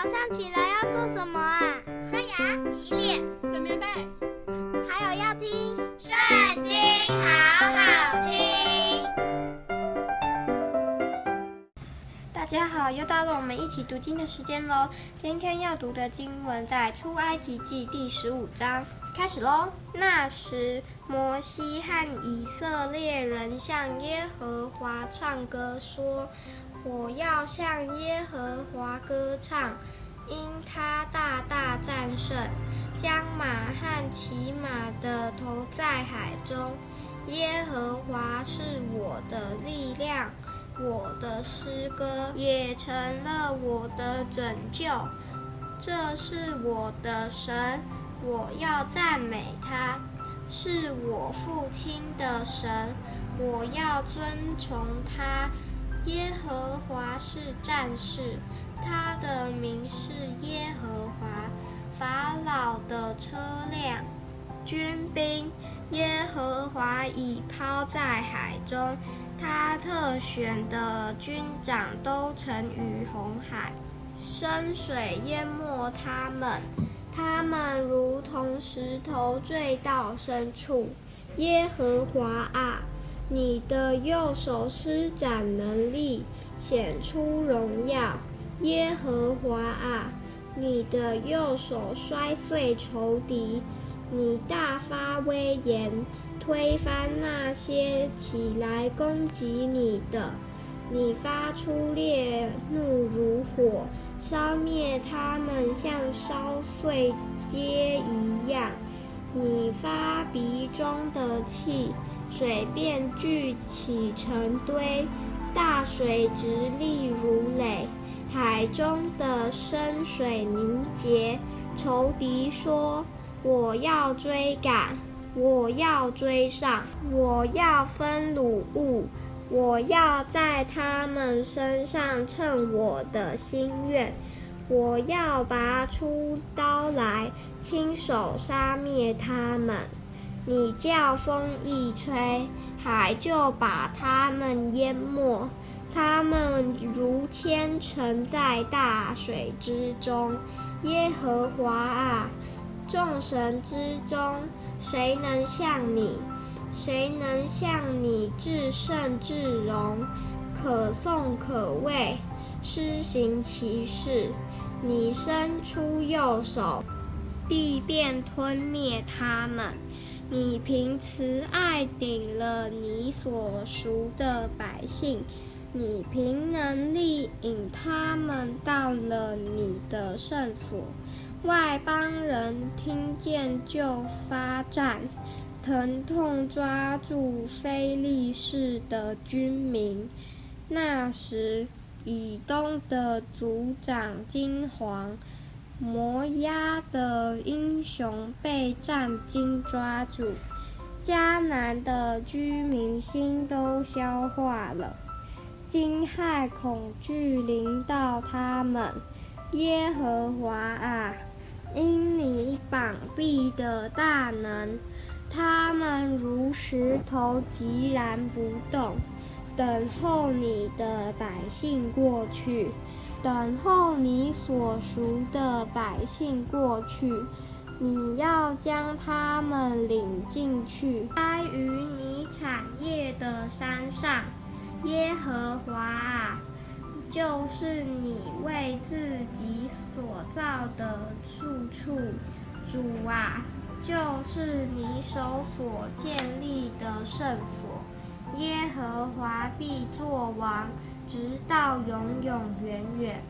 早上起来要做什么啊？刷牙、洗脸、整棉被，还有要听《圣经》，好好听。大家好，又到了我们一起读经的时间喽。今天要读的经文在出埃及记第十五章，开始喽。那时，摩西和以色列人向耶和华唱歌说。我要向耶和华歌唱，因他大大战胜，将马和骑马的投在海中。耶和华是我的力量，我的诗歌也成了我的拯救。这是我的神，我要赞美他，是我父亲的神，我要尊崇他。耶和华是战士，他的名是耶和华。法老的车辆、军兵，耶和华已抛在海中，他特选的军长都沉于红海，深水淹没他们，他们如同石头坠到深处。耶和华啊！你的右手施展能力，显出荣耀，耶和华啊！你的右手摔碎仇敌，你大发威严，推翻那些起来攻击你的。你发出烈怒如火，烧灭他们，像烧碎秸一样。你发鼻中的气。水便聚起成堆，大水直立如垒，海中的深水凝结。仇敌说：“我要追赶，我要追上，我要分掳物，我要在他们身上称我的心愿，我要拔出刀来，亲手杀灭他们。”你叫风一吹，海就把他们淹没，他们如铅沉在大水之中。耶和华啊，众神之中，谁能像你？谁能像你至圣至荣，可颂可畏，施行其事？你伸出右手，地便吞灭他们。你凭慈爱顶了你所熟的百姓，你凭能力引他们到了你的圣所。外邦人听见就发战，疼痛抓住非利士的军民。那时，以东的族长金黄。摩押的英雄被战金抓住，迦南的居民心都消化了，惊骇恐惧临到他们。耶和华啊，因你膀臂的大能，他们如石头寂然不动，等候你的百姓过去。等候你所赎的百姓过去，你要将他们领进去，栽于你产业的山上。耶和华啊，就是你为自己所造的住处；主啊，就是你手所建立的圣所。耶和华必作王。直到永永远远，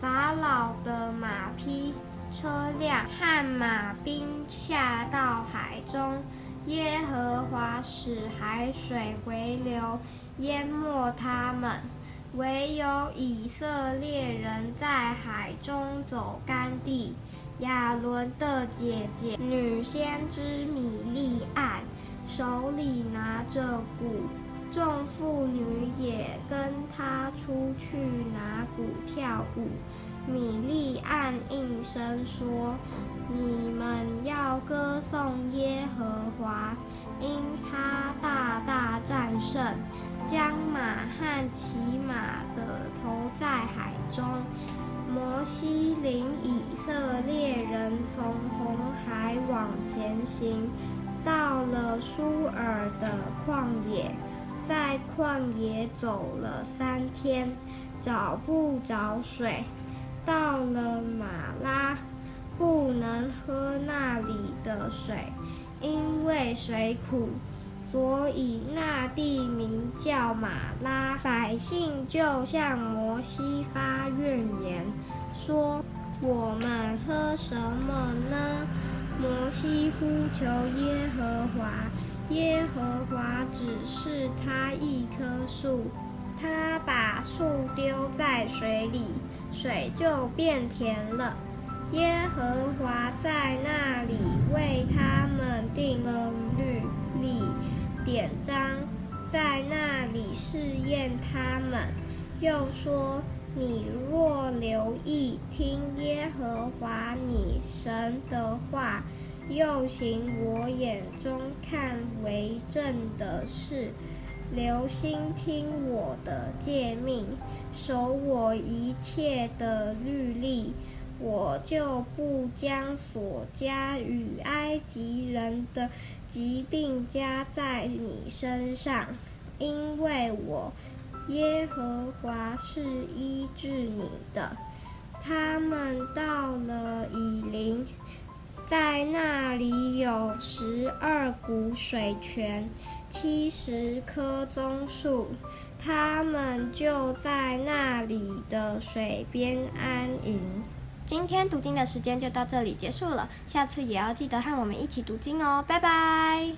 法老的马匹、车辆和马兵下到海中，耶和华使海水回流，淹没他们。唯有以色列人在海中走干地。亚伦的姐姐女先知米利暗，手里拿着鼓。众妇女也跟她出去拿鼓跳舞。米利暗应声说：“你们要歌颂耶和华，因他大大战胜，将马和从红海往前行，到了舒尔的旷野，在旷野走了三天，找不着水，到了马拉，不能喝那里的水，因为水苦。所以那地名叫马拉，百姓就向摩西发怨言，说：“我们喝什么呢？”摩西呼求耶和华，耶和华指示他一棵树，他把树丢在水里，水就变甜了。耶和华在那里为他们定了律例。典章在那里试验他们，又说：你若留意听耶和华你神的话，又行我眼中看为正的事，留心听我的诫命，守我一切的律例。我就不将所加与埃及人的疾病加在你身上，因为我耶和华是医治你的。他们到了以琳，在那里有十二股水泉，七十棵棕树，他们就在那里的水边安营。今天读经的时间就到这里结束了，下次也要记得和我们一起读经哦，拜拜。